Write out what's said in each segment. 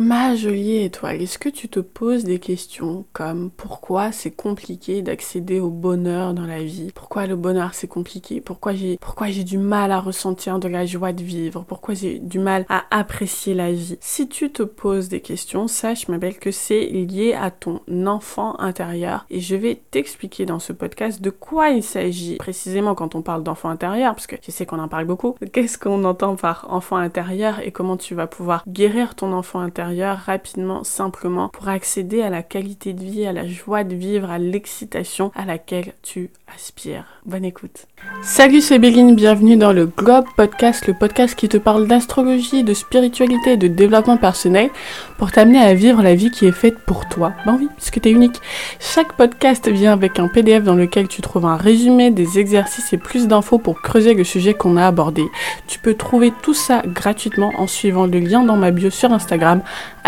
Ma jolie étoile, est-ce que tu te poses des questions comme pourquoi c'est compliqué d'accéder au bonheur dans la vie? Pourquoi le bonheur c'est compliqué? Pourquoi j'ai pourquoi j'ai du mal à ressentir de la joie de vivre? Pourquoi j'ai du mal à apprécier la vie? Si tu te poses des questions, sache ma belle que c'est lié à ton enfant intérieur. Et je vais t'expliquer dans ce podcast de quoi il s'agit. Précisément quand on parle d'enfant intérieur parce que je sais qu'on en parle beaucoup. Qu'est-ce qu'on entend par enfant intérieur et comment tu vas pouvoir guérir ton enfant intérieur? Rapidement, simplement, pour accéder à la qualité de vie, à la joie de vivre, à l'excitation à laquelle tu aspires. Bonne écoute. Salut, c'est Béline, bienvenue dans le Globe Podcast, le podcast qui te parle d'astrologie, de spiritualité et de développement personnel pour t'amener à vivre la vie qui est faite pour toi. Ben oui, puisque t'es unique. Chaque podcast vient avec un PDF dans lequel tu trouves un résumé, des exercices et plus d'infos pour creuser le sujet qu'on a abordé. Tu peux trouver tout ça gratuitement en suivant le lien dans ma bio sur Instagram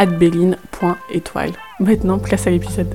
béline.étoile. Maintenant, place à l'épisode.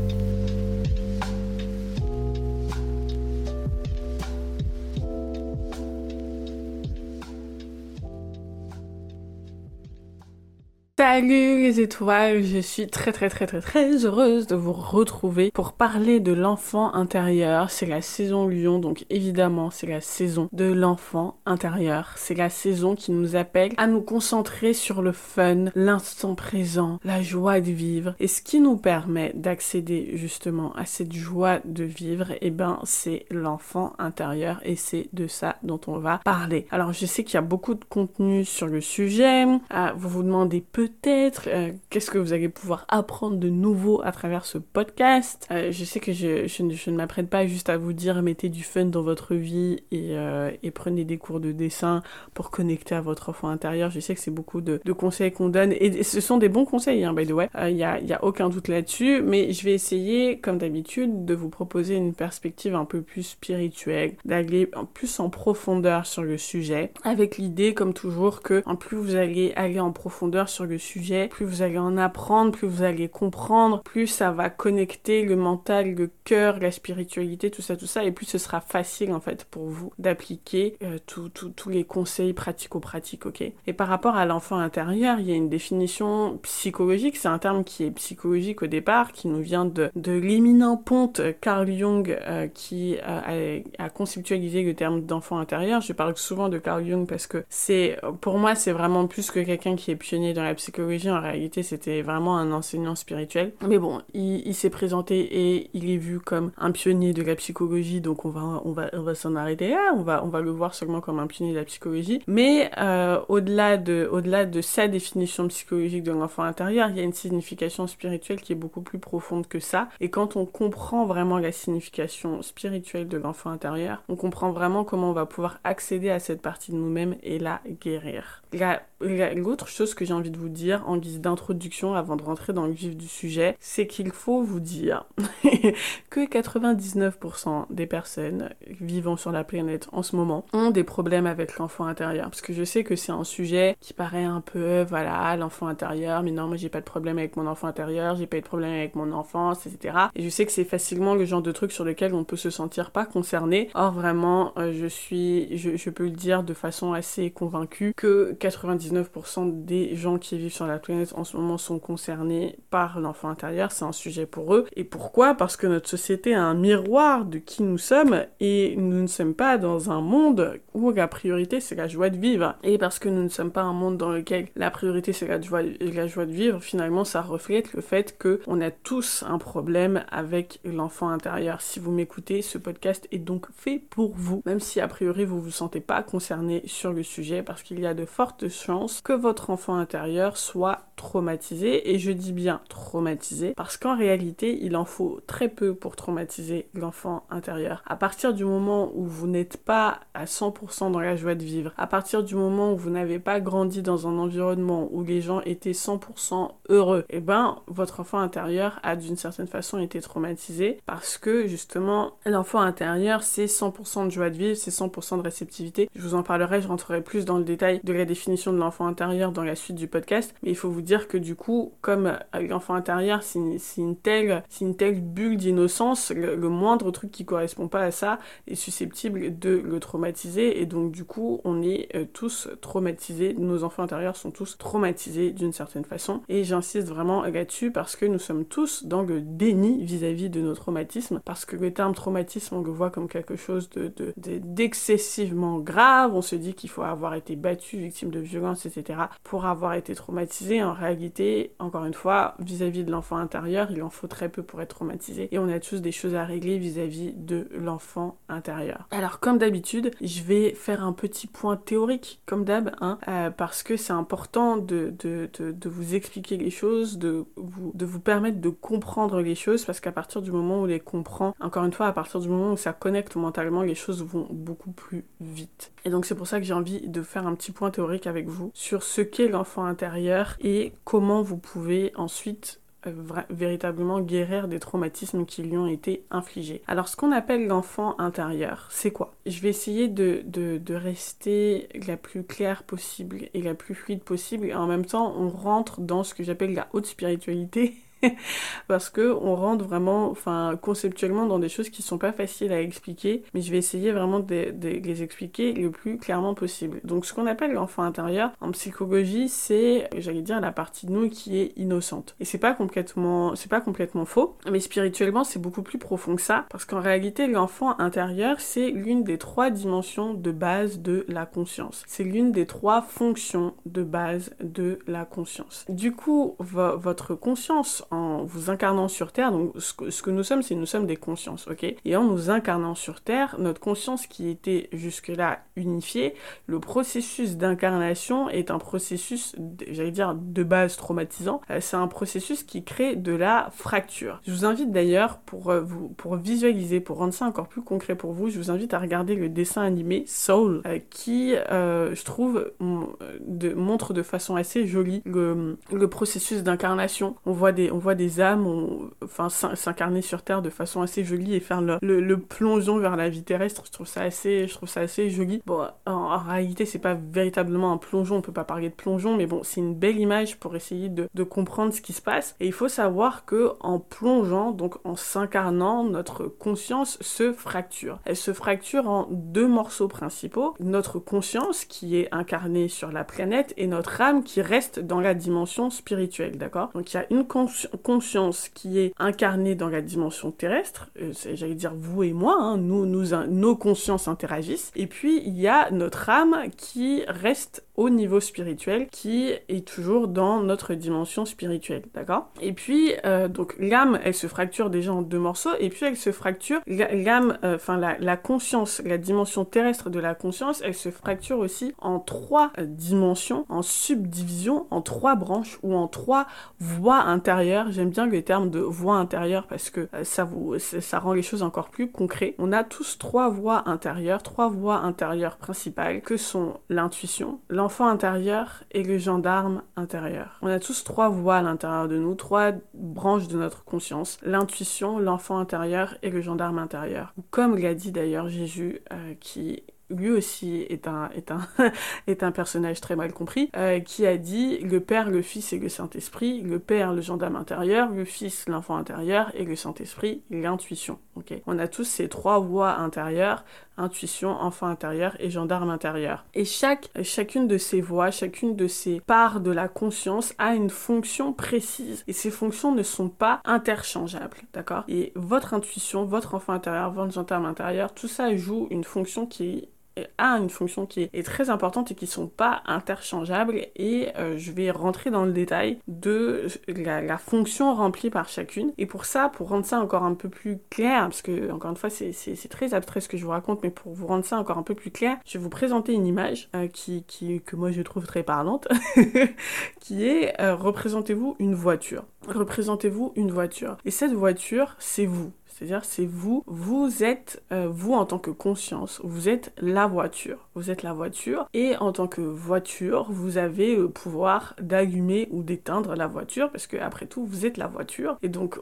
Salut les étoiles, je suis très très très très très heureuse de vous retrouver pour parler de l'enfant intérieur. C'est la saison Lion, donc évidemment c'est la saison de l'enfant intérieur. C'est la saison qui nous appelle à nous concentrer sur le fun, l'instant présent, la joie de vivre. Et ce qui nous permet d'accéder justement à cette joie de vivre, et eh ben c'est l'enfant intérieur et c'est de ça dont on va parler. Alors je sais qu'il y a beaucoup de contenu sur le sujet. Ah, vous vous demandez peu peut-être euh, qu'est-ce que vous allez pouvoir apprendre de nouveau à travers ce podcast? Euh, je sais que je, ne m'apprête pas juste à vous dire mettez du fun dans votre vie et, euh, et, prenez des cours de dessin pour connecter à votre enfant intérieur. Je sais que c'est beaucoup de, de conseils qu'on donne et ce sont des bons conseils, hein, by the way. Il n'y a, y a aucun doute là-dessus, mais je vais essayer, comme d'habitude, de vous proposer une perspective un peu plus spirituelle, d'aller plus en profondeur sur le sujet, avec l'idée, comme toujours, que en plus vous allez aller en profondeur sur le sujet, plus vous allez en apprendre, plus vous allez comprendre, plus ça va connecter le mental, le cœur, la spiritualité, tout ça, tout ça, et plus ce sera facile en fait pour vous d'appliquer euh, tous les conseils pratico-pratiques, ok? Et par rapport à l'enfant intérieur, il y a une définition psychologique, c'est un terme qui est psychologique au départ, qui nous vient de, l'éminent ponte Carl Jung euh, qui euh, a, conceptualisé le terme d'enfant intérieur. Je parle souvent de Carl Jung parce que c'est, pour moi, c'est vraiment plus que quelqu'un qui est pionnier dans la psychologie psychologie, en réalité, c'était vraiment un enseignant spirituel. Mais bon, il, s'est présenté et il est vu comme un pionnier de la psychologie, donc on va, on va, on va s'en arrêter là. On va, on va le voir seulement comme un pionnier de la psychologie. Mais euh, au-delà de, au-delà de sa définition psychologique de l'enfant intérieur, il y a une signification spirituelle qui est beaucoup plus profonde que ça. Et quand on comprend vraiment la signification spirituelle de l'enfant intérieur, on comprend vraiment comment on va pouvoir accéder à cette partie de nous-mêmes et la guérir. L'autre chose que j'ai envie de vous dire en guise d'introduction avant de rentrer dans le vif du sujet, c'est qu'il faut vous dire que 99% des personnes vivant sur la planète en ce moment ont des problèmes avec l'enfant intérieur. Parce que je sais que c'est un sujet qui paraît un peu, voilà, l'enfant intérieur, mais non, moi j'ai pas de problème avec mon enfant intérieur, j'ai pas eu de problème avec mon enfance, etc. Et je sais que c'est facilement le genre de truc sur lequel on peut se sentir pas concerné. Or vraiment, euh, je suis, je, je peux le dire de façon assez convaincue que 99% des gens qui vivent sur la planète en ce moment sont concernés par l'enfant intérieur, c'est un sujet pour eux. Et pourquoi? Parce que notre société a un miroir de qui nous sommes et nous ne sommes pas dans un monde où la priorité c'est la joie de vivre. Et parce que nous ne sommes pas un monde dans lequel la priorité c'est la joie, la joie de vivre, finalement ça reflète le fait que on a tous un problème avec l'enfant intérieur. Si vous m'écoutez, ce podcast est donc fait pour vous, même si a priori vous vous sentez pas concerné sur le sujet parce qu'il y a de fortes chance que votre enfant intérieur soit traumatisé, et je dis bien traumatisé, parce qu'en réalité, il en faut très peu pour traumatiser l'enfant intérieur. À partir du moment où vous n'êtes pas à 100% dans la joie de vivre, à partir du moment où vous n'avez pas grandi dans un environnement où les gens étaient 100% heureux, et eh ben, votre enfant intérieur a d'une certaine façon été traumatisé, parce que justement, l'enfant intérieur, c'est 100% de joie de vivre, c'est 100% de réceptivité. Je vous en parlerai, je rentrerai plus dans le détail de la définition de l'enfant intérieur dans la suite du podcast, mais il faut vous dire que du coup, comme l'enfant intérieur, c'est une, telle, une telle bulle d'innocence, le, moindre truc qui correspond pas à ça est susceptible de le traumatiser, et donc du coup, on est euh, tous traumatisés, nos enfants intérieurs sont tous traumatisés d'une certaine façon, et j'insiste vraiment là-dessus parce que nous sommes tous dans le déni vis-à-vis de nos traumatismes, parce que le terme traumatisme, on le voit comme quelque chose de, d'excessivement grave, on se dit qu'il faut avoir été battu, victime de violence, etc., pour avoir été traumatisé. En réalité, encore une fois, vis-à-vis de l'enfant intérieur, il en faut très peu pour être traumatisé, et on a tous des choses à régler vis-à-vis de l'enfant intérieur. Alors, comme d'habitude, je vais faire un petit point théorique, comme d'hab, hein, euh, parce que c'est important de, de, de, vous expliquer les choses, de vous, de vous permettre de comprendre les choses, parce qu'à partir du moment où on les comprend, encore une fois, à partir du moment où ça connecte mentalement, les choses vont beaucoup plus vite. Et donc c'est pour ça que j'ai envie de faire un petit point théorique avec vous sur ce qu'est l'enfant intérieur et comment vous pouvez ensuite euh, véritablement guérir des traumatismes qui lui ont été infligés. Alors ce qu'on appelle l'enfant intérieur, c'est quoi? Je vais essayer de, rester la plus claire possible et la plus fluide possible et en même temps on rentre dans ce que j'appelle la haute spiritualité parce que on rentre vraiment, enfin, conceptuellement dans des choses qui sont pas faciles à expliquer, mais je vais essayer vraiment de, les expliquer le plus clairement possible. Donc, ce qu'on appelle l'enfant intérieur en psychologie, c'est, j'allais dire, la partie de nous qui est innocente. Et c'est pas complètement, c'est pas complètement faux, mais spirituellement, c'est beaucoup plus profond que ça, parce qu'en réalité, l'enfant intérieur, c'est l'une des trois dimensions de base de la conscience. C'est l'une des trois fonctions de base de la conscience. Du coup, votre conscience vous incarnant sur Terre, donc ce que, nous sommes, c'est nous sommes des consciences, ok? Et en nous incarnant sur Terre, notre conscience qui était jusque-là unifiée, le processus d'incarnation est un processus, j'allais dire, de base traumatisant. Euh, c'est un processus qui crée de la fracture. Je vous invite d'ailleurs, pour, euh, vous, pour visualiser, pour rendre ça encore plus concret pour vous, je vous invite à regarder le dessin animé Soul, euh, qui, je trouve, montre de façon assez jolie le processus d'incarnation. On voit des, on voit des âmes s'incarner sur Terre de façon assez jolie et faire le, plongeon vers la vie terrestre. Je trouve ça assez, joli. Bon, en, réalité, c'est pas véritablement un plongeon, on peut pas parler de plongeon, mais bon, c'est une belle image pour essayer de, de, comprendre ce qui se passe. Et il faut savoir que en plongeant, donc en s'incarnant, notre conscience se fracture. Elle se fracture en deux morceaux principaux. Notre conscience qui est incarnée sur la planète et notre âme qui reste dans la dimension spirituelle, d'accord? Donc il y a une conscience conscience qui est incarnée dans la dimension terrestre, euh, j'allais dire vous et moi, hein, nos consciences interagissent, et puis il y a notre âme qui reste au niveau spirituel qui est toujours dans notre dimension spirituelle, d'accord? Et puis, euh, donc l'âme, elle se fracture déjà en deux morceaux, et puis elle se fracture, l'âme, euh, enfin la, conscience, la dimension terrestre de la conscience, elle se fracture aussi en trois euh, dimensions, en subdivisions, en trois branches ou en trois voies intérieures. J'aime bien le terme de voie intérieure parce que ça vous, ça rend les choses encore plus concrètes. On a tous trois voies intérieures, trois voies intérieures principales que sont l'intuition, l'enfant intérieur et le gendarme intérieur. On a tous trois voix à l'intérieur de nous, trois branches de notre conscience, l'intuition, l'enfant intérieur et le gendarme intérieur. Comme l'a dit d'ailleurs Jésus, euh, qui lui aussi est un, est un, est un personnage très mal compris, euh, qui a dit le Père, le Fils et le Saint-Esprit, le Père, le gendarme intérieur, le Fils, l'enfant intérieur, et le Saint-Esprit, l'intuition. On a tous ces trois voix intérieures, intuition, enfant intérieur et gendarme intérieur. Et chaque, chacune de ces voix, chacune de ces parts de la conscience a une fonction précise. Et ces fonctions ne sont pas interchangeables, d'accord? Et votre intuition, votre enfant intérieur, votre gendarme intérieur, tout ça joue une fonction qui a une fonction qui est très importante et qui sont pas interchangeables. Et euh, je vais rentrer dans le détail de la, fonction remplie par chacune. Et pour ça pour rendre ça encore un peu plus clair parce que encore une fois c'est très abstrait ce que je vous raconte mais pour vous rendre ça encore un peu plus clair je vais vous présenter une image euh, qui, que moi je trouve très parlante qui est euh, représentez-vous une voiture. Représentez-vous une voiture. Et cette voiture c'est vous c'est-à-dire, c'est vous, vous êtes, euh, vous en tant que conscience, vous êtes la voiture. Vous êtes la voiture et en tant que voiture, vous avez le pouvoir d'allumer ou d'éteindre la voiture parce que après tout, vous êtes la voiture et donc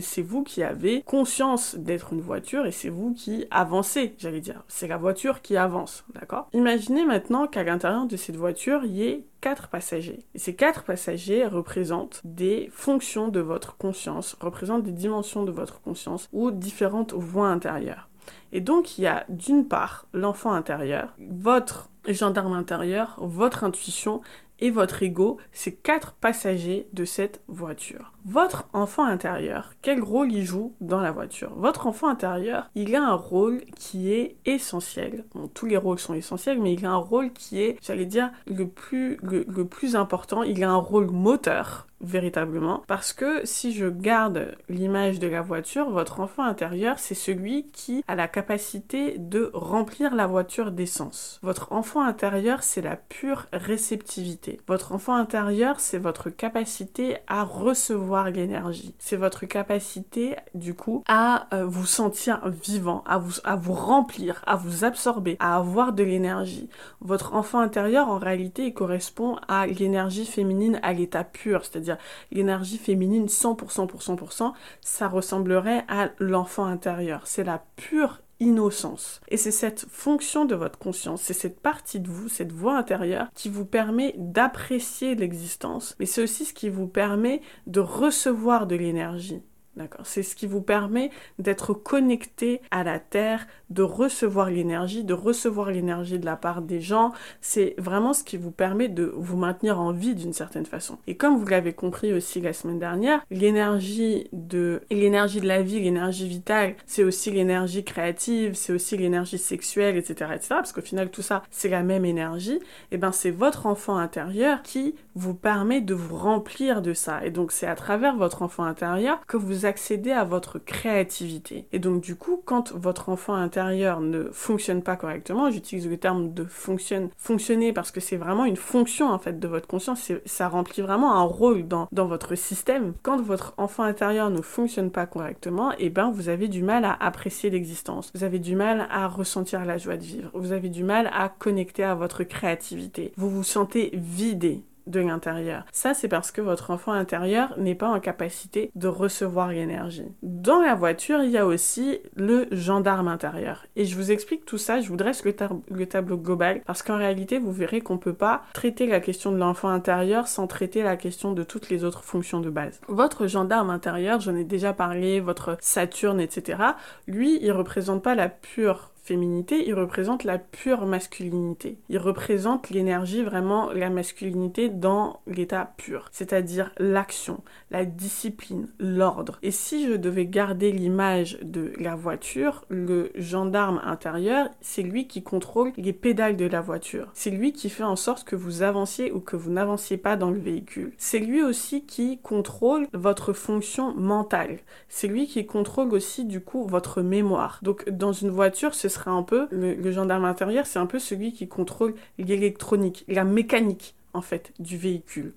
c'est vous qui avez conscience d'être une voiture et c'est vous qui avancez, j'allais dire. C'est la voiture qui avance, d'accord? Imaginez maintenant qu'à l'intérieur de cette voiture, il y ait passagers. Ces quatre passagers représentent des fonctions de votre conscience, représentent des dimensions de votre conscience ou différentes voies intérieures. Et donc, il y a d'une part l'enfant intérieur, votre gendarme intérieur, votre intuition et votre ego, ces quatre passagers de cette voiture. Votre enfant intérieur, quel rôle il joue dans la voiture? Votre enfant intérieur, il a un rôle qui est essentiel. Bon, tous les rôles sont essentiels, mais il a un rôle qui est, j'allais dire, le plus, le, le plus important. Il a un rôle moteur véritablement. Parce que si je garde l'image de la voiture, votre enfant intérieur, c'est celui qui a la capacité de remplir la voiture d'essence. Votre enfant intérieur, c'est la pure réceptivité. Votre enfant intérieur, c'est votre capacité à recevoir l'énergie. C'est votre capacité, du coup, à euh, vous sentir vivant, à vous, à vous remplir, à vous absorber, à avoir de l'énergie. Votre enfant intérieur, en réalité, correspond à l'énergie féminine à l'état pur, c'est-à-dire l'énergie féminine 100% pour 100%, ça ressemblerait à l'enfant intérieur. C'est la pure innocence. Et c'est cette fonction de votre conscience, c'est cette partie de vous, cette voix intérieure qui vous permet d'apprécier l'existence, mais c'est aussi ce qui vous permet de recevoir de l'énergie. D'accord C'est ce qui vous permet d'être connecté à la Terre, de recevoir l'énergie, de recevoir l'énergie de la part des gens. C'est vraiment ce qui vous permet de vous maintenir en vie d'une certaine façon. Et comme vous l'avez compris aussi la semaine dernière, l'énergie de de la vie, l'énergie vitale, c'est aussi l'énergie créative, c'est aussi l'énergie sexuelle, etc., etc. Parce qu'au final, tout ça, c'est la même énergie. Et eh ben, c'est votre enfant intérieur qui vous permet de vous remplir de ça. Et donc, c'est à travers votre enfant intérieur que vous accédez à votre créativité. Et donc du coup, quand votre enfant intérieur ne fonctionne pas correctement, j'utilise le terme de fonctionne, fonctionner parce que c'est vraiment une fonction en fait de votre conscience, ça remplit vraiment un rôle dans, dans votre système. Quand votre enfant intérieur ne fonctionne pas correctement, et eh ben vous avez du mal à apprécier l'existence, vous avez du mal à ressentir la joie de vivre, vous avez du mal à connecter à votre créativité, vous vous sentez vidé de l'intérieur. Ça, c'est parce que votre enfant intérieur n'est pas en capacité de recevoir l'énergie. Dans la voiture, il y a aussi le gendarme intérieur. Et je vous explique tout ça, je vous dresse le, le tableau global, parce qu'en réalité, vous verrez qu'on peut pas traiter la question de l'enfant intérieur sans traiter la question de toutes les autres fonctions de base. Votre gendarme intérieur, j'en ai déjà parlé, votre Saturne, etc., lui, il représente pas la pure féminité, il représente la pure masculinité. Il représente l'énergie, vraiment la masculinité dans l'état pur, c'est-à-dire l'action, la discipline, l'ordre. Et si je devais garder l'image de la voiture, le gendarme intérieur, c'est lui qui contrôle les pédales de la voiture. C'est lui qui fait en sorte que vous avanciez ou que vous n'avanciez pas dans le véhicule. C'est lui aussi qui contrôle votre fonction mentale. C'est lui qui contrôle aussi du coup votre mémoire. Donc dans une voiture, ce sera un peu, le, gendarme intérieur, c'est un peu celui qui contrôle l'électronique, la mécanique en fait du véhicule.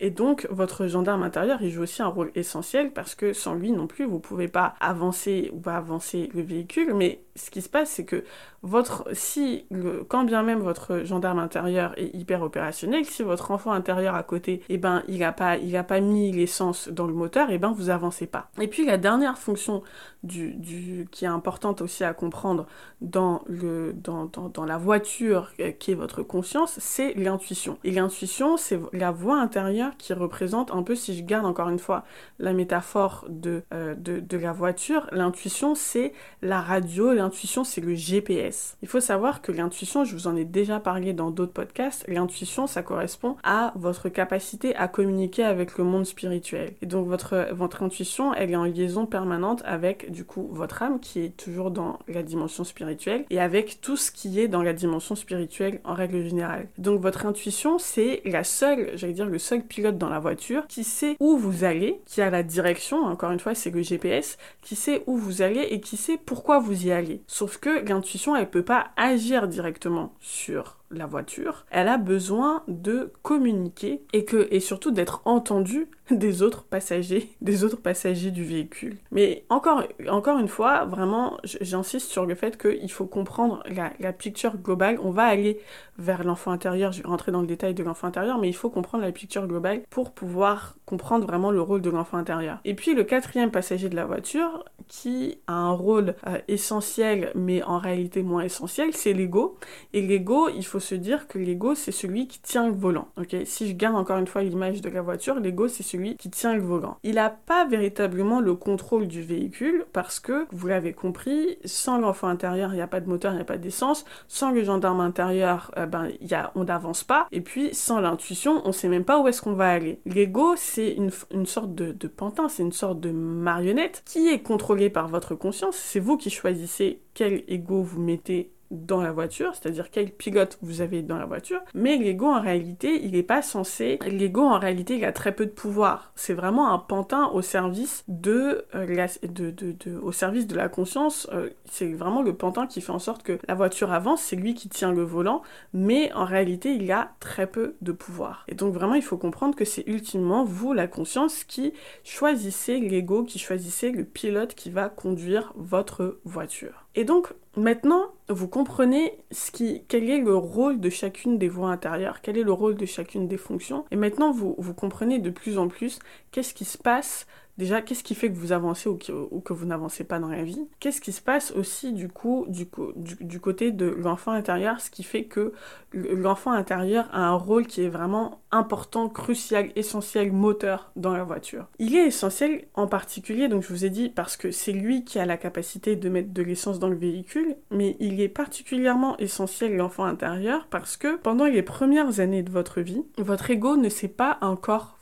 Et donc, votre gendarme intérieur, il joue aussi un rôle essentiel parce que sans lui non plus, vous pouvez pas avancer ou pas avancer le véhicule. Mais ce qui se passe, c'est que votre, si, quand bien même votre gendarme intérieur est hyper opérationnel, si votre enfant intérieur à côté, eh ben, il a pas, il pas mis l'essence dans le moteur, eh ben, vous avancez pas. Et puis, la dernière fonction du, qui est importante aussi à comprendre dans le, dans, dans la voiture euh, qui est votre conscience, c'est l'intuition. Et l'intuition, c'est la voix intérieure qui représente un peu, si je garde encore une fois la métaphore de, euh, de, de la voiture, l'intuition, c'est la radio, l'intuition, c'est le GPS. Il faut savoir que l'intuition, je vous en ai déjà parlé dans d'autres podcasts, l'intuition, ça correspond à votre capacité à communiquer avec le monde spirituel. Et donc votre, votre intuition, elle est en liaison permanente avec, du coup, votre âme qui est toujours dans la dimension spirituelle et avec tout ce qui est dans la dimension spirituelle en règle générale. Donc votre intuition, c'est la seule, j'allais dire, le seul pilote dans la voiture qui sait où vous allez, qui a la direction, encore une fois, c'est le GPS, qui sait où vous allez et qui sait pourquoi vous y allez. Sauf que l'intuition, elle peut pas agir directement sur la voiture, elle a besoin de communiquer et que et surtout d'être entendue des autres passagers, des autres passagers du véhicule. Mais encore, encore une fois, vraiment, j'insiste sur le fait qu'il faut comprendre la, picture globale. On va aller vers l'enfant intérieur, je vais rentrer dans le détail de l'enfant intérieur, mais il faut comprendre la picture globale pour pouvoir comprendre vraiment le rôle de l'enfant intérieur. Et puis le quatrième passager de la voiture, qui a un rôle euh, essentiel, mais en réalité moins essentiel, c'est l'ego. Et l'ego, il faut se dire que l'ego, c'est celui qui tient le volant. Si je garde encore une fois l'image de la voiture, l'ego, c'est celui qui tient le volant. Il n'a pas véritablement le contrôle du véhicule parce que, vous l'avez compris, sans l'enfant intérieur, il n'y a pas de moteur, il n'y a pas d'essence. Sans le gendarme intérieur, euh, ben, y a, on n'avance pas. Et puis, sans l'intuition, on ne sait même pas où est-ce qu'on va aller. L'ego, c'est une, une, sorte de, de pantin, c'est une sorte de marionnette qui est contrôlée par votre conscience. C'est vous qui choisissez quel ego vous mettez dans la voiture, c'est-à-dire quel pilote vous avez dans la voiture, mais l'ego en réalité, il n'est pas censé, l'ego en réalité, il a très peu de pouvoir. C'est vraiment un pantin au service de, euh, la, conscience. Euh, c'est vraiment le pantin qui fait en sorte que la voiture avance, c'est lui qui tient le volant, mais en réalité, il a très peu de pouvoir. Et donc vraiment, il faut comprendre que c'est ultimement vous, la conscience, qui choisissez l'ego, qui choisissez le pilote qui va conduire votre voiture. Et donc, Maintenant, vous comprenez ce quel est le rôle de chacune des voies intérieures, quel est le rôle de chacune des fonctions. Et maintenant, vous, vous comprenez de plus en plus qu'est-ce qui se passe Déjà, qu'est-ce qui fait que vous avancez ou que, vous n'avancez pas dans la vie? Qu'est-ce qui se passe aussi du coup du, côté de l'enfant intérieur, ce qui fait que l'enfant intérieur a un rôle qui est vraiment important, crucial, essentiel, moteur dans la voiture. Il est essentiel en particulier, donc je vous ai dit, parce que c'est lui qui a la capacité de mettre de l'essence dans le véhicule, mais il est particulièrement essentiel l'enfant intérieur parce que pendant les premières années de votre vie, votre ego ne s'est pas encore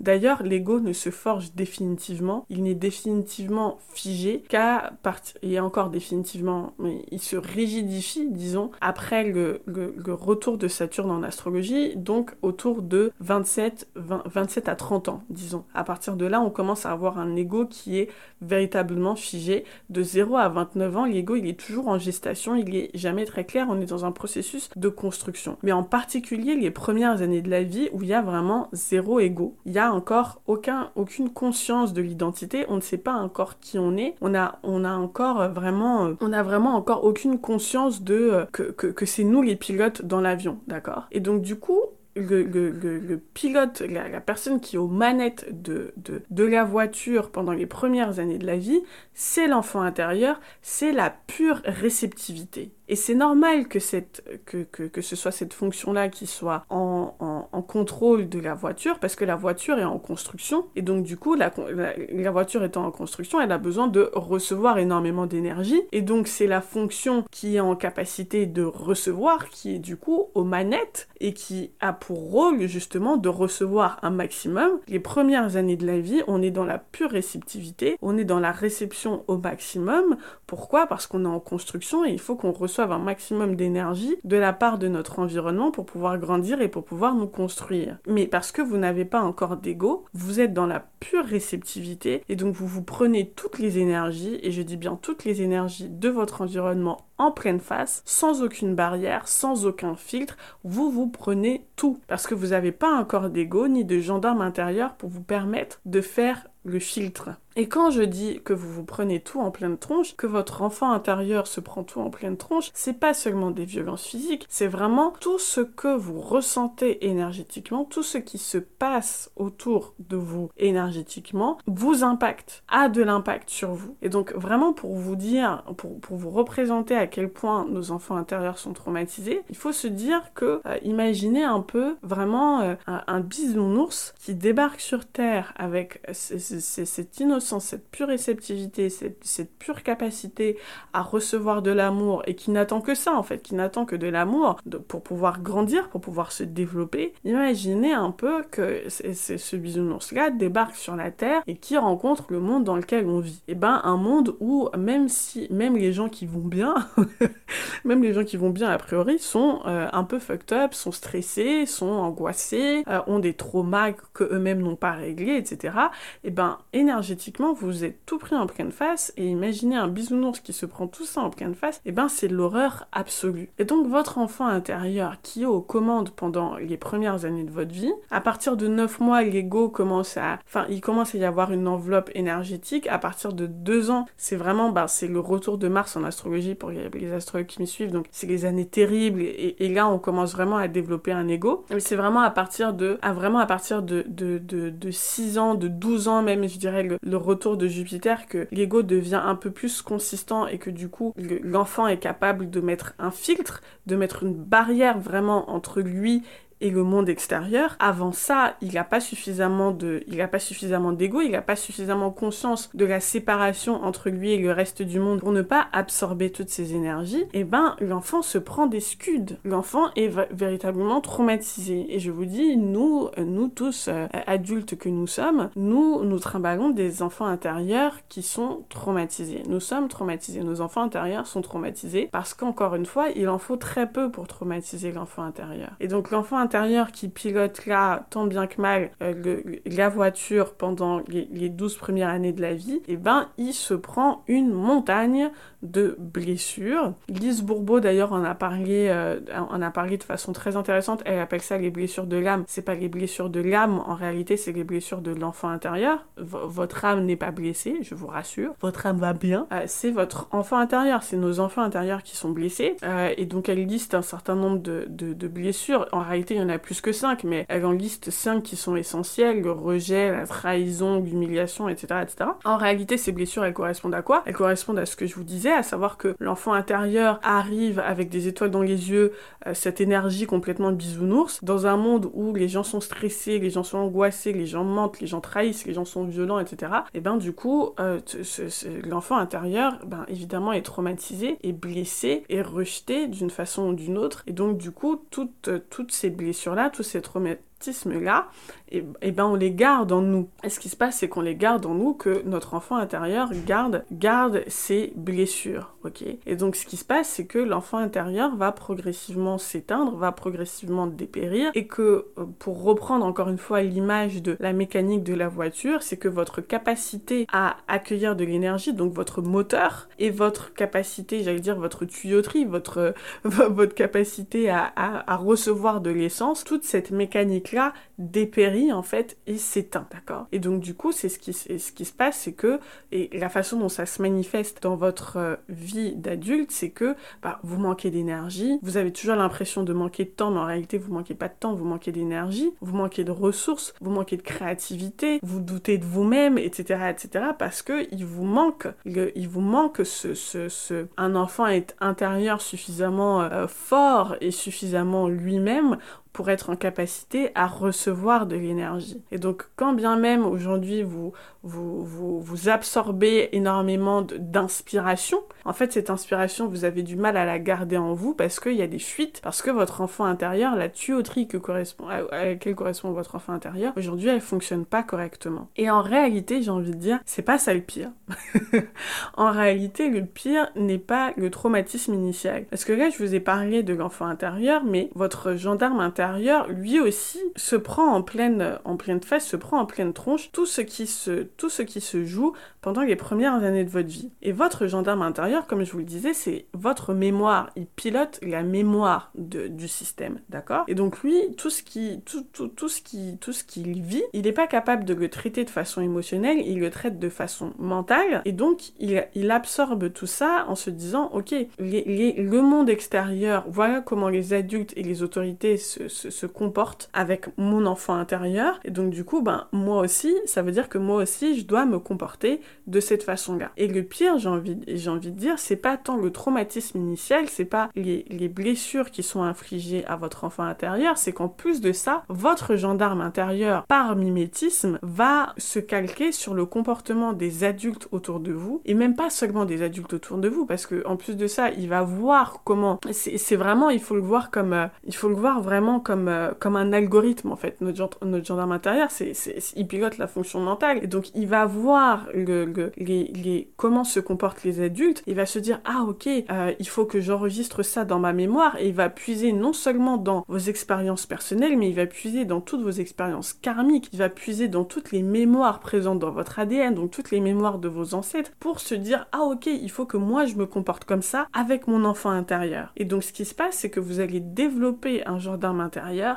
D'ailleurs, l'ego ne se forge définitivement, il n'est définitivement figé qu'à partir, et encore définitivement, mais il se rigidifie, disons, après le, retour de Saturne en astrologie, donc autour de 27, 27 à 30 ans, disons. À partir de là, on commence à avoir un ego qui est véritablement figé. De 0 à 29 ans, l'ego, il est toujours en gestation, il est jamais très clair, on est dans un processus de construction. Mais en particulier, les premières années de la vie où il y a vraiment zéro ego il y a encore aucun, aucune conscience de l'identité. On ne sait pas encore qui on est. On a, encore vraiment, euh, on a vraiment encore aucune conscience de euh, que, c'est nous les pilotes dans l'avion, d'accord? Et donc du coup, le, pilote, la, personne qui est aux manettes de, la voiture pendant les premières années de la vie, c'est l'enfant intérieur, c'est la pure réceptivité. Et c'est normal que, ce soit cette fonction-là qui soit en, contrôle de la voiture, parce que la voiture est en construction, et donc du coup, la, la voiture étant en construction, elle a besoin de recevoir énormément d'énergie, et donc c'est la fonction qui est en capacité de recevoir, qui est du coup aux manettes, et qui a pour rôle justement de recevoir un maximum. Les premières années de la vie, on est dans la pure réceptivité, on est dans la réception au maximum. Pourquoi? Parce qu'on est en construction et il faut qu'on reçoive un maximum d'énergie de la part de notre environnement pour pouvoir grandir et pour pouvoir nous construire. Mais parce que vous n'avez pas encore d'ego, vous êtes dans la pure réceptivité et donc vous vous prenez toutes les énergies, et je dis bien toutes les énergies de votre environnement en pleine face, sans aucune barrière, sans aucun filtre, vous vous prenez tout. Parce que vous n'avez pas encore d'ego ni de gendarme intérieur pour vous permettre de faire le filtre. Et quand je dis que vous vous prenez tout en pleine tronche, que votre enfant intérieur se prend tout en pleine tronche, c'est pas seulement des violences physiques, c'est vraiment tout ce que vous ressentez énergétiquement, tout ce qui se passe autour de vous énergétiquement vous impacte, a de l'impact sur vous. Et donc vraiment pour vous dire, pour, pour vous représenter à quel point nos enfants intérieurs sont traumatisés, il faut se dire que, euh, imaginez un peu vraiment euh, un, un bisounours qui débarque sur Terre avec cette innocence, cette pure réceptivité, cette, cette pure capacité à recevoir de l'amour et qui n'attend que ça en fait, qui n'attend que de l'amour pour pouvoir grandir, pour pouvoir se développer. Imaginez un peu que ce bisounours-là débarque sur la Terre et qui rencontre le monde dans lequel on vit. Et eh ben un monde où même si, même les gens qui vont bien, même les gens qui vont bien a priori sont euh, un peu fucked up, sont stressés, sont angoissés, euh, ont des traumas que eux-mêmes n'ont pas réglés, etc. Et ben ben vous êtes tout pris en pleine face et imaginez un bisounours qui se prend tout ça en pleine face, et ben c'est l'horreur absolue. Et donc votre enfant intérieur qui est aux commandes pendant les premières années de votre vie, à partir de 9 mois l'ego commence à, enfin il commence à y avoir une enveloppe énergétique, à partir de 2 ans c'est vraiment, ben c'est le retour de Mars en astrologie pour les, astrologues qui me suivent, donc c'est les années terribles et, là on commence vraiment à développer un ego, mais c'est vraiment à partir de, à vraiment à partir de, de, de, de 6 ans, de 12 ans même je dirais le, retour de Jupiter, que l'ego devient un peu plus consistant et que du coup l'enfant est capable de mettre un filtre, de mettre une barrière vraiment entre lui et le monde extérieur. Avant ça, il n'a pas suffisamment de, il a pas suffisamment d'ego, il n'a pas suffisamment conscience de la séparation entre lui et le reste du monde pour ne pas absorber toutes ces énergies. Et eh ben, l'enfant se prend des scuds. L'enfant est véritablement traumatisé. Et je vous dis, nous, nous tous euh, adultes que nous sommes, nous, nous trimballons des enfants intérieurs qui sont traumatisés. Nous sommes traumatisés. Nos enfants intérieurs sont traumatisés parce qu'encore une fois, il en faut très peu pour traumatiser l'enfant intérieur. Et donc l'enfant intérieur qui pilote là, tant bien que mal, euh, la voiture pendant les, les 12 premières années de la vie, et eh ben il se prend une montagne de blessures. Lise Bourbeau d'ailleurs en a parlé, euh, en a parlé de façon très intéressante. Elle appelle ça les blessures de l'âme. C'est pas les blessures de l'âme, en réalité c'est les blessures de l'enfant intérieur. votre âme n'est pas blessée, je vous rassure. Votre âme va bien. Euh, c'est votre enfant intérieur, c'est nos enfants intérieurs qui sont blessés. et donc elle liste un certain nombre de, de, de blessures. En réalité il y en a plus que 5, mais elle en liste 5 qui sont essentielles, le rejet, la trahison, l'humiliation, etc., etc. En réalité, ces blessures, elles correspondent à quoi? Elles correspondent à ce que je vous disais, à savoir que l'enfant intérieur arrive avec des étoiles dans les yeux, euh, cette énergie complètement bisounours, dans un monde où les gens sont stressés, les gens sont angoissés, les gens mentent, les gens trahissent, les gens sont violents, etc. Et ben du coup, euh, l'enfant intérieur, ben évidemment, est traumatisé, est blessé, est rejeté d'une façon ou d'une autre, et donc du coup, toutes, toutes ces blessures là tous ces traumatismes-là, et, et, ben on les garde en nous. Et ce qui se passe, c'est qu'on les garde en nous, que notre enfant intérieur garde, garde ses blessures, ok? Et donc ce qui se passe, c'est que l'enfant intérieur va progressivement s'éteindre, va progressivement dépérir, et que, euh, pour reprendre encore une fois l'image de la mécanique de la voiture, c'est que votre capacité à accueillir de l'énergie, donc votre moteur, et votre capacité, j'allais dire votre tuyauterie, votre, votre capacité à, à, à recevoir de l'essence, toute cette mécanique-là dépérit en fait et s'éteint, d'accord? Et donc du coup, c'est ce qui, ce qui se passe, c'est que, et la façon dont ça se manifeste dans votre euh, vie d'adulte, c'est que bah, vous manquez d'énergie, vous avez toujours l'impression de manquer de temps, mais en réalité vous manquez pas de temps, vous manquez d'énergie, vous manquez de ressources, vous manquez de créativité, vous doutez de vous-même, etc., etc., parce que il vous manque, il vous manque ce, ce, ce, un enfant est intérieur suffisamment euh, fort et suffisamment lui-même pour être en capacité à recevoir de l'énergie. Et donc, quand bien même aujourd'hui vous, vous, vous, vous absorbez énormément d'inspiration, en fait, cette inspiration, vous avez du mal à la garder en vous parce qu'il y a des fuites, parce que votre enfant intérieur, la tuyauterie que correspond, à, laquelle correspond votre enfant intérieur, aujourd'hui, elle fonctionne pas correctement. Et en réalité, j'ai envie de dire, c'est pas ça le pire. en réalité, le pire n'est pas le traumatisme initial. Parce que là, je vous ai parlé de l'enfant intérieur, mais votre gendarme intérieur, lui aussi, se prend en pleine, en pleine face, se prend en pleine tronche tout ce qui se, tout ce qui se joue pendant les premières années de votre vie. Et votre gendarme intérieur, comme je vous le disais, c'est votre mémoire. Il pilote la mémoire du système, d'accord? Et donc lui, tout ce qui, tout, tout, tout ce qui, qu'il vit, il n'est pas capable de le traiter de façon émotionnelle, il le traite de façon mentale, et donc il, il absorbe tout ça en se disant, ok, le monde extérieur, voilà comment les adultes et les autorités se, se, comportent avec mon enfant intérieur, et donc du coup, ben moi aussi, ça veut dire que moi aussi, je dois me comporter de cette façon-là. Et le pire, j'ai envie, j'ai envie de dire, c'est pas tant le traumatisme initial, c'est pas les, les blessures qui sont infligées à votre enfant intérieur, c'est qu'en plus de ça, votre gendarme intérieur, par mimétisme, va se calquer sur le comportement des adultes autour de vous, et même pas seulement des adultes autour de vous, parce que en plus de ça, il va voir comment. C'est vraiment, il faut le voir comme, euh, il faut le voir vraiment comme, euh, comme un algorithme en fait. Notre, notre gendarme intérieur, c'est, il pilote la fonction mentale, et donc il va voir le les, comment se comportent les adultes, il va se dire ah ok, euh, il faut que j'enregistre ça dans ma mémoire et il va puiser non seulement dans vos expériences personnelles, mais il va puiser dans toutes vos expériences karmiques, il va puiser dans toutes les mémoires présentes dans votre ADN, donc toutes les mémoires de vos ancêtres, pour se dire ah ok, il faut que moi je me comporte comme ça avec mon enfant intérieur. Et donc ce qui se passe, c'est que vous allez développer un gendarme intérieur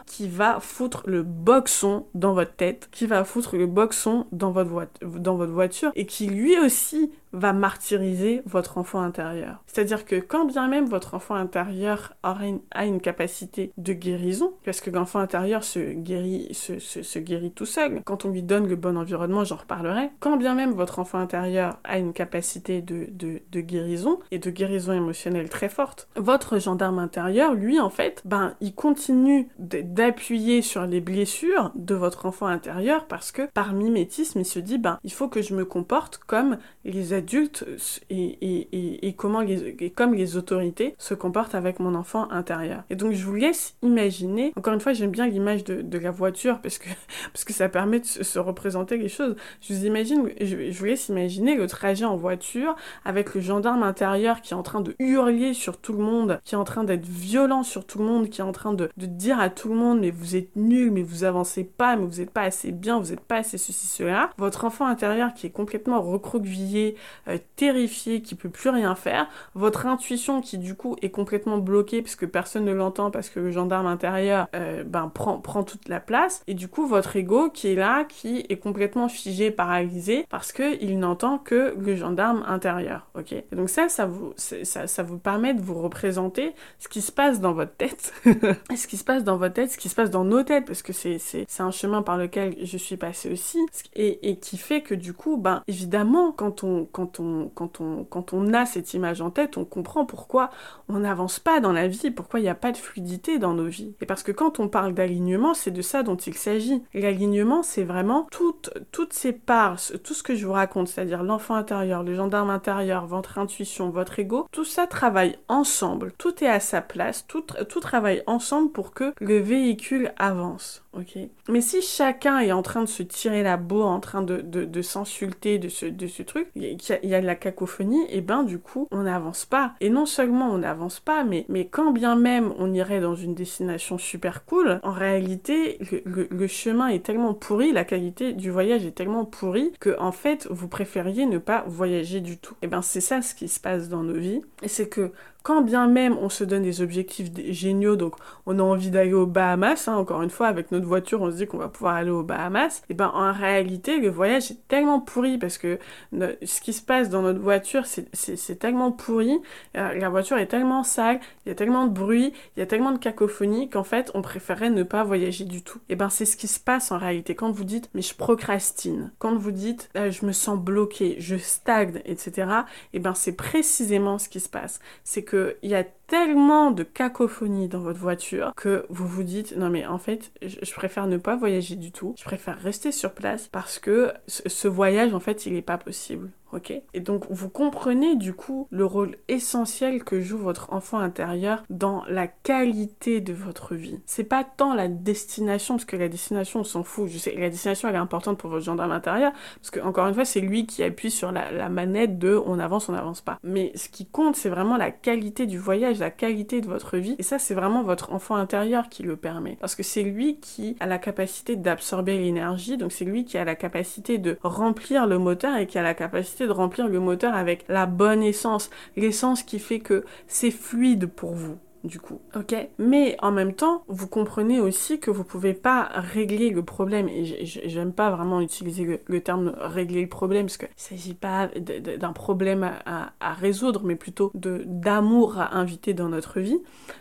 qui va foutre le boxon dans votre tête, qui va foutre le boxon dans votre, voiture et qui lui aussi va martyriser votre enfant intérieur. C'est-à-dire que quand bien même votre enfant intérieur a une capacité de guérison, parce que l'enfant intérieur se guérit, tout seul, quand on lui donne le bon environnement, j'en reparlerai, quand bien même votre enfant intérieur a une capacité de, de, guérison et de guérison émotionnelle très forte, votre gendarme intérieur, lui, en fait, ben, il continue d'appuyer sur les blessures de votre enfant intérieur parce que par mimétisme, il se dit, ben, il faut que je me comporte comme les adultes adultes et, comment les, comme les autorités se comportent avec mon enfant intérieur. Et donc je vous laisse imaginer, encore une fois j'aime bien l'image de, la voiture parce que, parce que ça permet de se, représenter les choses. Je vous imagine, je, vous laisse imaginer le trajet en voiture avec le gendarme intérieur qui est en train de hurler sur tout le monde, qui est en train d'être violent sur tout le monde, qui est en train de, de dire à tout le monde mais vous êtes nul, mais vous avancez pas, mais vous n'êtes pas assez bien, vous n'êtes pas assez ceci, cela. Votre enfant intérieur qui est complètement recroquevillé, euh, terrifié, qui peut plus rien faire, votre intuition qui du coup est complètement bloquée parce que personne ne l'entend parce que le gendarme intérieur euh, ben, prend, prend toute la place, et du coup votre ego qui est là, qui est complètement figé, paralysé parce que il n'entend que le gendarme intérieur, ok? Et Donc ça, ça vous, ça, ça vous permet de vous représenter ce qui se passe dans votre tête, ce qui se passe dans votre tête, ce qui se passe dans nos têtes, parce que c'est un chemin par lequel je suis passée aussi, et, et qui fait que du coup, ben évidemment, quand on, quand quand on, quand on, a cette image en tête, on comprend pourquoi on n'avance pas dans la vie, pourquoi il n'y a pas de fluidité dans nos vies. Et parce que quand on parle d'alignement, c'est de ça dont il s'agit. L'alignement, c'est vraiment toutes, toutes ces parts, tout ce que je vous raconte, c'est-à-dire l'enfant intérieur, le gendarme intérieur, votre intuition, votre ego, tout ça travaille ensemble. Tout est à sa place, tout, tout travaille ensemble pour que le véhicule avance Mais si chacun est en train de se tirer la bourre, en train de, s'insulter de ce, truc, il y, a de la cacophonie, et ben du coup, on n'avance pas. Et non seulement on n'avance pas, mais, quand bien même on irait dans une destination super cool, en réalité, le, chemin est tellement pourri, la qualité du voyage est tellement pourrie, que en fait, vous préfériez ne pas voyager du tout. Et ben c'est ça ce qui se passe dans nos vies, et c'est que quand bien même on se donne des objectifs géniaux, donc on a envie d'aller aux Bahamas, hein, encore une fois, avec notre voiture, on se dit qu'on va pouvoir aller aux Bahamas, et ben en réalité, le voyage est tellement pourri parce que ce qui se passe dans notre voiture, c'est tellement pourri, euh, la voiture est tellement sale, il y a tellement de bruit, il y a tellement de cacophonie qu'en fait, on préférait ne pas voyager du tout. Et ben c'est ce qui se passe en réalité quand vous dites, mais je procrastine, quand vous dites, euh, je me sens bloqué, je stagne, etc. Et ben c'est précisément ce qui se passe. C'est que il y a tellement de cacophonie dans votre voiture que vous vous dites non mais en fait je, préfère ne pas voyager du tout, je préfère rester sur place parce que ce, voyage en fait il n'est pas possible. Ok? Et donc vous comprenez du coup le rôle essentiel que joue votre enfant intérieur dans la qualité de votre vie. C'est pas tant la destination, parce que la destination on s'en fout. Je sais, la destination elle est importante pour votre gendarme intérieur, parce que encore une fois c'est lui qui appuie sur la, la manette de on avance, on n'avance pas. Mais ce qui compte c'est vraiment la qualité du voyage la qualité de votre vie. Et ça, c'est vraiment votre enfant intérieur qui le permet. Parce que c'est lui qui a la capacité d'absorber l'énergie, donc c'est lui qui a la capacité de remplir le moteur et qui a la capacité de remplir le moteur avec la bonne essence. L'essence qui fait que c'est fluide pour vous du coup. Ok? Mais en même temps, vous comprenez aussi que vous pouvez pas régler le problème. Et j'aime pas vraiment utiliser le, terme régler le problème parce qu'il s'agit pas d'un problème à, résoudre, mais plutôt d'amour à inviter dans notre vie.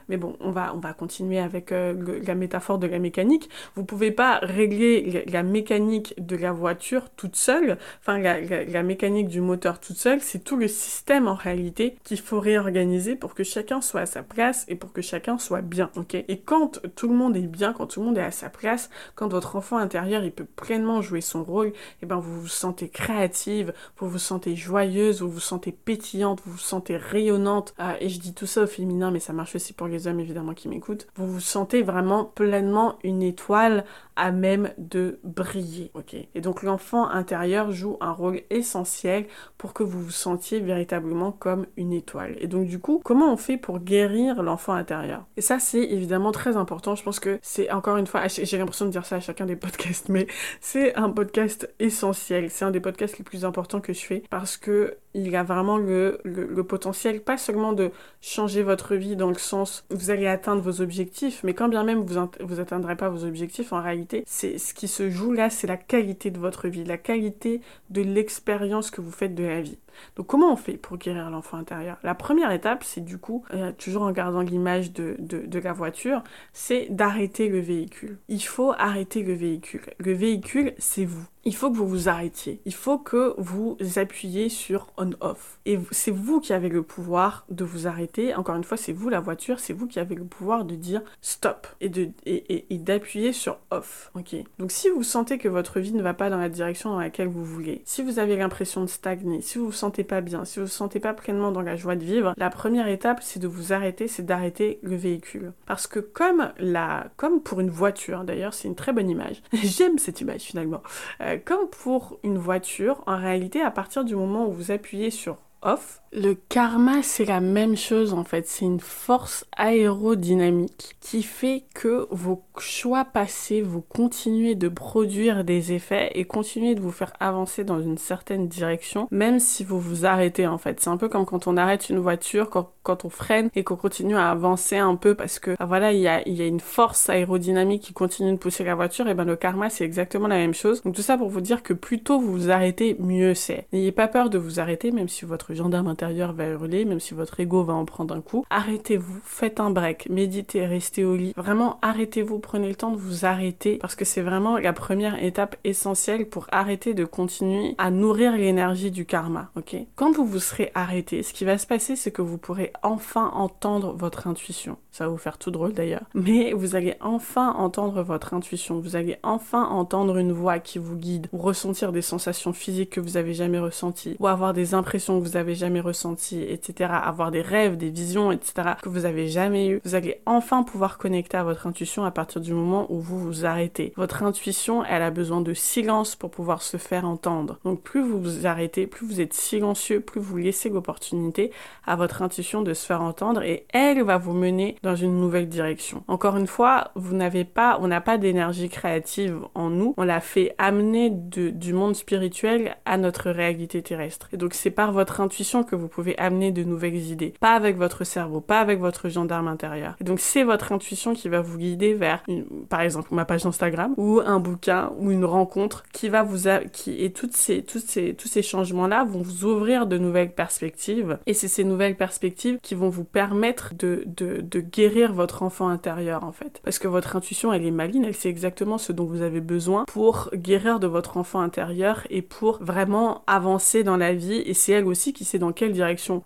Mais bon, on va, on va continuer avec euh, la métaphore de la mécanique. Vous pouvez pas régler la, mécanique de la voiture toute seule, enfin la, la mécanique du moteur toute seule. C'est tout le système en réalité qu'il faut réorganiser pour que chacun soit à sa place pour que chacun soit bien, ok? Et quand tout le monde est bien, quand tout le monde est à sa place, quand votre enfant intérieur il peut pleinement jouer son rôle, et eh ben vous vous sentez créative, vous vous sentez joyeuse, vous vous sentez pétillante, vous vous sentez rayonnante. Euh, et je dis tout ça au féminin, mais ça marche aussi pour les hommes évidemment qui m'écoutent. Vous vous sentez vraiment pleinement une étoile à même de briller, ok? Et donc l'enfant intérieur joue un rôle essentiel pour que vous vous sentiez véritablement comme une étoile. Et donc du coup, comment on fait pour guérir l'enfant intérieur. Et ça, c'est évidemment très important. Je pense que c'est encore une fois, j'ai l'impression de dire ça à chacun des podcasts, mais c'est un podcast essentiel. C'est un des podcasts les plus importants que je fais parce que il a vraiment le, le, potentiel, pas seulement de changer votre vie dans le sens vous allez atteindre vos objectifs, mais quand bien même vous vous atteindrez pas vos objectifs, en réalité, c'est ce qui se joue là, c'est la qualité de votre vie, la qualité de l'expérience que vous faites de la vie. Donc comment on fait pour guérir l'enfant intérieur? La première étape, c'est du coup, euh, toujours en gardant l'image de, de, la voiture, c'est d'arrêter le véhicule. Il faut arrêter le véhicule. Le véhicule, c'est vous. Il faut que vous vous arrêtiez. Il faut que vous appuyiez sur on-off. Et c'est vous qui avez le pouvoir de vous arrêter. Encore une fois, c'est vous la voiture, c'est vous qui avez le pouvoir de dire stop et et, d'appuyer sur off. Ok. Donc si vous sentez que votre vie ne va pas dans la direction dans laquelle vous voulez, si vous avez l'impression de stagner, si vous vous sentez pas bien, si vous vous sentez pas pleinement dans la joie de vivre, la première étape, c'est de vous arrêter, c'est d'arrêter le véhicule. Parce que comme la, comme pour une voiture, d'ailleurs, c'est une très bonne image. J'aime cette image finalement. Euh, comme pour une voiture, en réalité, à partir du moment où vous appuyez sur off, le karma, c'est la même chose en fait. C'est une force aérodynamique qui fait que vos choix passés, vous continuez de produire des effets et continuez de vous faire avancer dans une certaine direction, même si vous vous arrêtez en fait. C'est un peu comme quand on arrête une voiture, quand, on freine et qu'on continue à avancer un peu parce que ah, voilà, il y a, une force aérodynamique qui continue de pousser la voiture. Et ben le karma, c'est exactement la même chose. Donc tout ça pour vous dire que plus tôt vous vous arrêtez, mieux c'est. N'ayez pas peur de vous arrêter, même si votre gendarme va hurler, même si votre ego va en prendre un coup. Arrêtez-vous, faites un break, méditez, restez au lit. Vraiment, arrêtez-vous, prenez le temps de vous arrêter parce que c'est vraiment la première étape essentielle pour arrêter de continuer à nourrir l'énergie du karma, ok? Quand vous vous serez arrêté, ce qui va se passer, c'est que vous pourrez enfin entendre votre intuition. Ça va vous faire tout drôle d'ailleurs. Mais vous allez enfin entendre votre intuition. Vous allez enfin entendre une voix qui vous guide ou ressentir des sensations physiques que vous avez jamais ressenties ou avoir des impressions que vous avez jamais ressenties ressenti, etc., avoir des rêves, des visions, etc., que vous avez jamais eu, vous allez enfin pouvoir connecter à votre intuition à partir du moment où vous vous arrêtez. Votre intuition, elle a besoin de silence pour pouvoir se faire entendre. Donc plus vous vous arrêtez, plus vous êtes silencieux, plus vous laissez l'opportunité à votre intuition de se faire entendre et elle va vous mener dans une nouvelle direction. Encore une fois, vous n'avez pas, on n'a pas d'énergie créative en nous, on l'a fait amener de, du monde spirituel à notre réalité terrestre. Et donc c'est par votre intuition que vous vous pouvez amener de nouvelles idées. Pas avec votre cerveau, pas avec votre gendarme intérieur. Et donc c'est votre intuition qui va vous guider vers, par exemple, ma page Instagram ou un bouquin ou une rencontre qui va vous qui et toutes ces, toutes ces, tous ces changements là vont vous ouvrir de nouvelles perspectives. Et c'est ces nouvelles perspectives qui vont vous permettre de, de, de guérir votre enfant intérieur en fait. Parce que votre intuition elle est maligne, elle sait exactement ce dont vous avez besoin pour guérir de votre enfant intérieur et pour vraiment avancer dans la vie. Et c'est elle aussi qui sait dans quelle direction,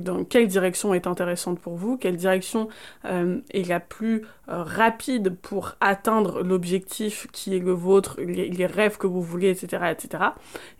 dans quelle direction est intéressante pour vous, quelle direction euh, est la plus euh, rapide pour atteindre l'objectif qui est le vôtre, les, rêves que vous voulez, etc., etc.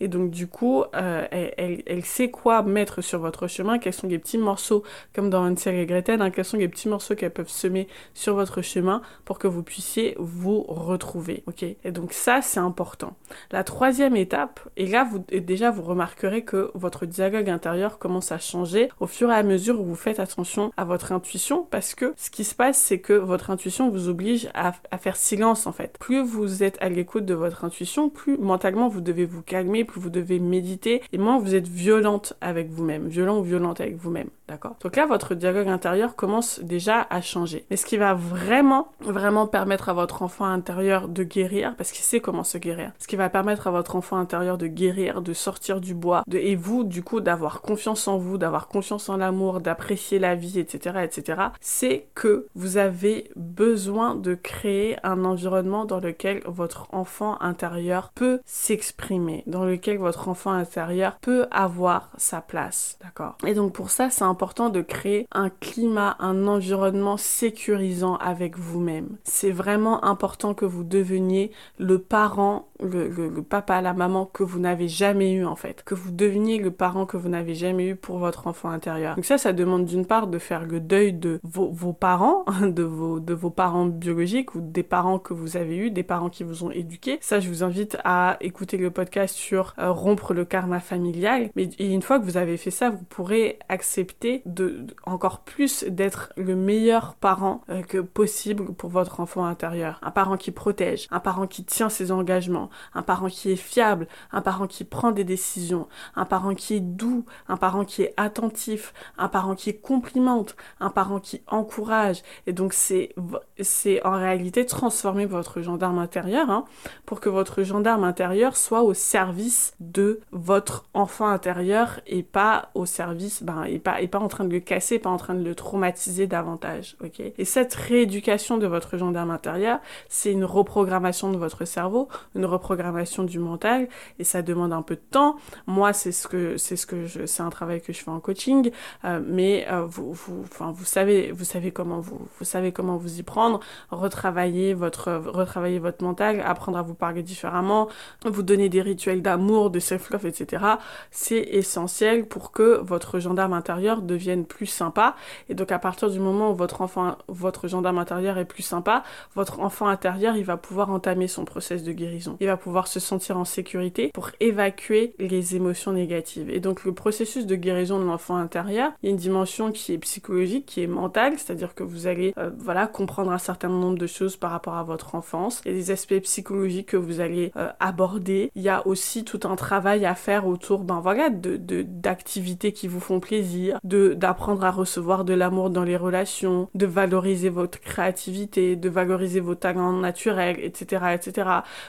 Et donc du coup, euh, elle, sait quoi mettre sur votre chemin, quels sont les petits morceaux, comme dans Hansel et Gretel, hein, quels sont les petits morceaux qu'elles peuvent semer sur votre chemin pour que vous puissiez vous retrouver, ok? Et donc ça, c'est important. La troisième étape, et là, vous, déjà, vous remarquerez que votre dialogue intérieur commence à changer au fur et à mesure où vous faites attention à votre intuition, parce que ce qui se passe, c'est que votre intuition vous oblige à, faire silence, en fait. Plus vous êtes à l'écoute de votre intuition, plus mentalement vous devez vous calmer, plus vous devez méditer, et moins vous êtes violente avec vous-même, violent ou violente avec vous-même, d'accord? Donc là, votre dialogue intérieur commence déjà à changer. Mais ce qui va vraiment, vraiment permettre à votre enfant intérieur de guérir, parce qu'il sait comment se guérir, ce qui va permettre à votre enfant intérieur de guérir, de sortir du bois, de, et vous, du coup, d'avoir confiance en vous, d'avoir confiance en l'amour, d'apprécier la vie, etc., etc., c'est que vous avez de créer un environnement dans lequel votre enfant intérieur peut s'exprimer, dans lequel votre enfant intérieur peut avoir sa place, d'accord? Et donc pour ça, c'est important de créer un climat, un environnement sécurisant avec vous-même. C'est vraiment important que vous deveniez le parent le, le, papa, la maman que vous n'avez jamais eu en fait, que vous deveniez le parent que vous n'avez jamais eu pour votre enfant intérieur. Donc ça, ça demande d'une part de faire le deuil de vos, vos parents, de vos, de vos parents biologiques ou des parents que vous avez eu, des parents qui vous ont éduqué. Ça, je vous invite à écouter le podcast sur euh, rompre le karma familial. Mais une fois que vous avez fait ça, vous pourrez accepter de, encore plus d'être le meilleur parent euh, que possible pour votre enfant intérieur. Un parent qui protège, un parent qui tient ses engagements, un parent qui est fiable, un parent qui prend des décisions, un parent qui est doux, un parent qui est attentif, un parent qui complimente, un parent qui encourage. Et donc c'est c'est en réalité transformer votre gendarme intérieur hein, pour que votre gendarme intérieur soit au service de votre enfant intérieur et pas au service, ben, et pas, et pas en train de le casser, pas en train de le traumatiser davantage, ok? Et cette rééducation de votre gendarme intérieur, c'est une reprogrammation de votre cerveau, une reprogrammation du mental, et ça demande un peu de temps. Moi, c'est ce que, c'est ce que je, c'est un travail que je fais en coaching, euh, mais euh, vous, vous, enfin, vous savez, vous savez comment vous, vous savez comment vous y prendre, retravailler votre, retravailler votre mental, apprendre à vous parler différemment, vous donner des rituels d'amour, de self-love, etc. C'est essentiel pour que votre gendarme intérieur devienne plus sympa. Et donc, à partir du moment où votre enfant, votre gendarme intérieur est plus sympa, votre enfant intérieur, il va pouvoir entamer son process de guérison. Va pouvoir se sentir en sécurité pour évacuer les émotions négatives. Et donc, le processus de guérison de l'enfant intérieur, il y a une dimension qui est psychologique, qui est mentale, c'est-à-dire que vous allez, euh, voilà, comprendre un certain nombre de choses par rapport à votre enfance. Il y a des aspects psychologiques que vous allez euh, aborder. Il y a aussi tout un travail à faire autour, ben voilà, de d'activités qui vous font plaisir, d'apprendre à recevoir de l'amour dans les relations, de valoriser votre créativité, de valoriser vos talents naturels, etc., etc.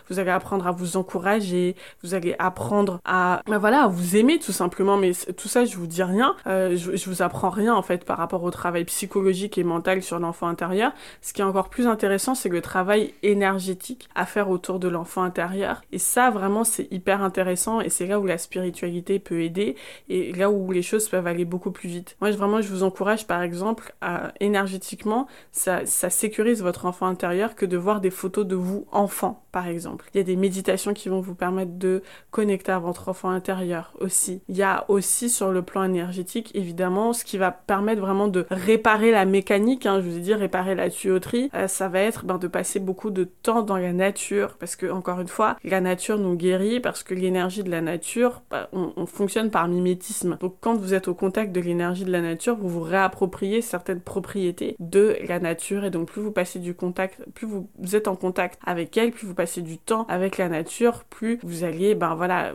Vous allez apprendre à vous encourager, vous allez apprendre à, ben voilà, à vous aimer tout simplement. Mais tout ça, je vous dis rien, euh, je, vous apprends rien en fait par rapport au travail psychologique et mental sur l'enfant intérieur. Ce qui est encore plus intéressant, c'est le travail énergétique à faire autour de l'enfant intérieur. Et ça, vraiment, c'est hyper intéressant et c'est là où la spiritualité peut aider et là où les choses peuvent aller beaucoup plus vite. Moi, vraiment, je vous encourage, par exemple, à énergétiquement, ça, ça sécurise votre enfant intérieur que de voir des photos de vous enfant, par exemple. Il y a des méditations qui vont vous permettre de connecter à votre enfant intérieur aussi. Il y a aussi sur le plan énergétique, évidemment, ce qui va permettre vraiment de réparer la mécanique, hein, je vous ai dit réparer la tuyauterie, euh, ça va être ben, de passer beaucoup de temps dans la nature, parce que encore une fois, la nature nous guérit, parce que l'énergie de la nature, ben, on, on, fonctionne par mimétisme. Donc quand vous êtes au contact de l'énergie de la nature, vous vous réappropriez certaines propriétés de la nature, et donc plus vous passez du contact, plus vous êtes en contact avec elle, plus vous passez du temps avec la nature, plus vous alliez, ben voilà,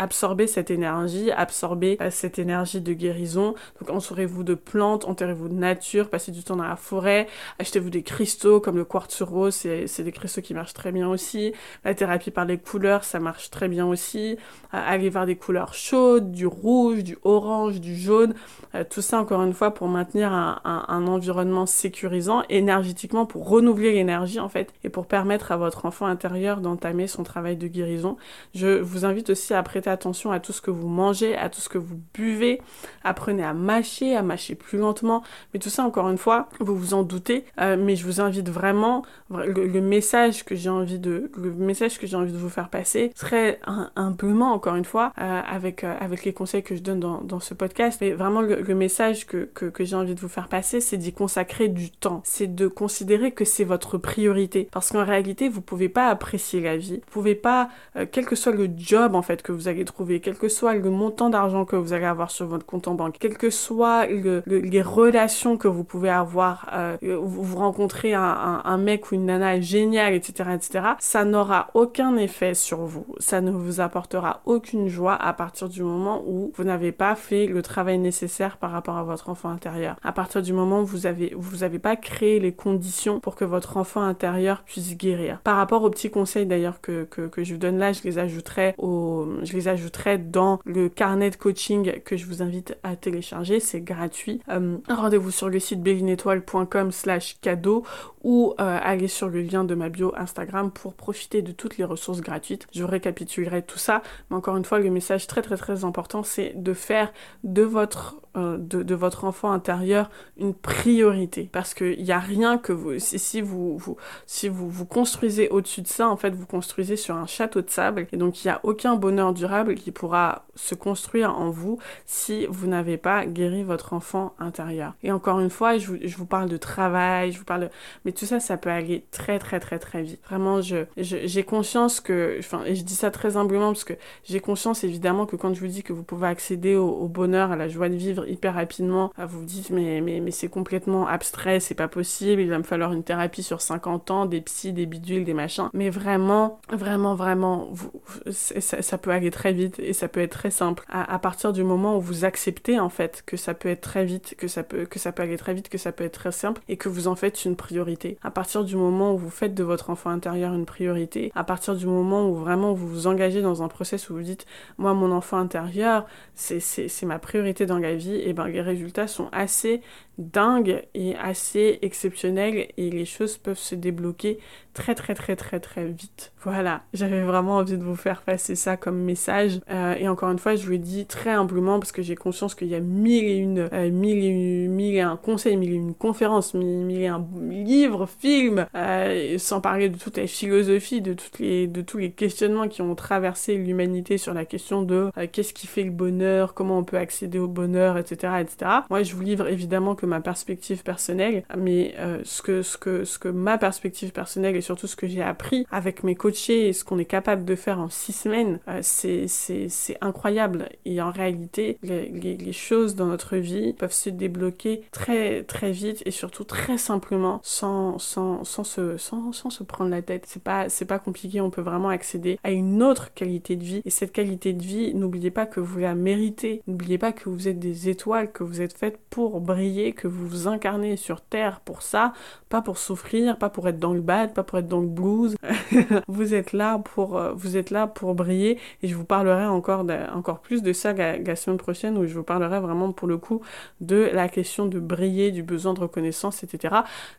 absorber cette énergie, absorber euh, cette énergie de guérison. Donc entourez-vous de plantes, enterrez-vous de nature, passez du temps dans la forêt, achetez-vous des cristaux comme le quartz rose, c'est des cristaux qui marchent très bien aussi. La thérapie par les couleurs, ça marche très bien aussi. Euh, allez voir des couleurs chaudes, du rouge, du orange, du jaune. Euh, tout ça encore une fois pour maintenir un, un, un environnement sécurisant énergétiquement, pour renouveler l'énergie en fait et pour permettre à votre enfant intérieur d'entamer son travail de guérison. Je vous invite aussi à prêter attention à tout ce que vous mangez, à tout ce que vous buvez. Apprenez à mâcher, à mâcher plus lentement. Mais tout ça, encore une fois, vous vous en doutez. Euh, mais je vous invite vraiment, le, message que j'ai envie de, le message que j'ai envie de vous faire passer serait un, humblement, encore une fois, euh, avec, euh, avec les conseils que je donne dans, dans ce podcast. Mais vraiment, le, message que, que, j'ai envie de vous faire passer, c'est d'y consacrer du temps. C'est de considérer que c'est votre priorité. Parce qu'en réalité, vous pouvez pas apprécier la vie. Vous pouvez pas, quel que soit le job, en fait, que vous allez trouver, quel que soit le montant d'argent que vous allez avoir sur votre compte en banque, quel que soit le, le, les relations que vous pouvez avoir, euh, vous, vous rencontrez un, mec ou une nana génial, etc., etc., ça n'aura aucun effet sur vous. Ça ne vous apportera aucune joie à partir du moment où vous n'avez pas fait le travail nécessaire par rapport à votre enfant intérieur. À partir du moment où vous avez, vous avez pas créé les conditions pour que votre enfant intérieur puisse guérir. Par rapport aux petits conseils d'ailleurs que, que, je vous donne là, je les ajouterai au, ajouterai dans le carnet de coaching que je vous invite à télécharger. C'est gratuit. Euh, rendez-vous sur le site bellinetoile.com slash cadeau ou euh, allez sur le lien de ma bio Instagram pour profiter de toutes les ressources gratuites. Je récapitulerai tout ça, mais encore une fois, le message très très très important, c'est de faire de votre euh, de, votre enfant intérieur une priorité parce qu'il n'y a rien que vous si, vous, vous si vous vous construisez au-dessus de ça en fait vous construisez sur un château de sable et donc il n'y a aucun bonheur durable qui pourra se construire en vous si vous n'avez pas guéri votre enfant intérieur et encore une fois je vous, parle de travail je vous parle de... mais tout ça ça peut aller très très très très vite vraiment je j'ai conscience que enfin et je dis ça très humblement parce que j'ai conscience évidemment que quand je vous dis que vous pouvez accéder au bonheur à la joie de vivre hyper rapidement, ah, vous vous dites mais, mais, mais c'est complètement abstrait, c'est pas possible, il va me falloir une thérapie sur 50 ans, des psys, des bidules, des machins. Mais vraiment, vraiment, vraiment, vous, ça, ça, peut aller très vite et ça peut être très simple. À, partir du moment où vous acceptez en fait que ça peut être très vite, que ça peut, que ça peut aller très vite, que ça peut être très simple et que vous en faites une priorité. À partir du moment où vous faites de votre enfant intérieur une priorité, à partir du moment où vraiment vous vous engagez dans un process où vous dites moi mon enfant intérieur c'est ma priorité dans la vie et ben les résultats sont assez dingues et assez exceptionnels et les choses peuvent se débloquer très très très très très vite. Voilà, j'avais vraiment envie de vous faire passer ça comme message. Euh, et encore une fois, je le dis très humblement parce que j'ai conscience qu'il y a mille et une, euh, mille et une, mille et un conseils, mille et une conférences, mille, et un livres, films, euh, sans parler de toute la philosophie, de, toutes les, de tous les questionnements qui ont traversé l'humanité sur la question de qu'est-ce qui fait le bonheur, comment on peut accéder au bonheur, etc., etc. Moi, je vous livre évidemment que ma perspective personnelle, mais ce que, ce que, ce que ma perspective personnelle et surtout ce que j'ai appris avec mes coachés et ce qu'on est capable de faire en six semaines, euh, c'est incroyable. Et en réalité, les, choses dans notre vie peuvent se débloquer très très vite et surtout très simplement sans, sans, sans, se, sans, sans se prendre la tête. C'est pas, pas compliqué, on peut vraiment accéder à une autre qualité de vie. Et cette qualité de vie, n'oubliez pas que vous la méritez. N'oubliez pas que vous êtes des étoiles, que vous êtes faites pour briller, que vous vous incarnez sur Terre pour ça, pas pour souffrir, pas pour être dans le bad, pas pour être dans le blues. vous êtes là pour, euh, vous êtes là pour briller et je vous parlerai encore, encore plus de ça la, semaine prochaine où je vous parlerai vraiment pour le coup de la question de briller, du besoin de reconnaissance, etc.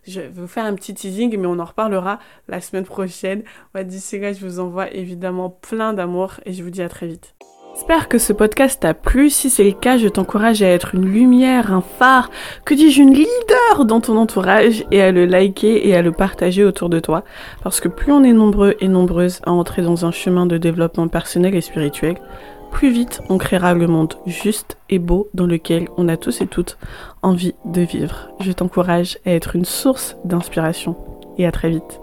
Je vais vous faire un petit teasing mais on en reparlera la semaine prochaine. D'ici là, je vous envoie évidemment plein d'amour et je vous dis à très vite. J'espère que ce podcast t'a plu. Si c'est le cas, je t'encourage à être une lumière, un phare, que dis-je, une leader dans ton entourage et à le liker et à le partager autour de toi. Parce que plus on est nombreux et nombreuses à entrer dans un chemin de développement personnel et spirituel, plus vite on créera le monde juste et beau dans lequel on a tous et toutes envie de vivre. Je t'encourage à être une source d'inspiration et à très vite.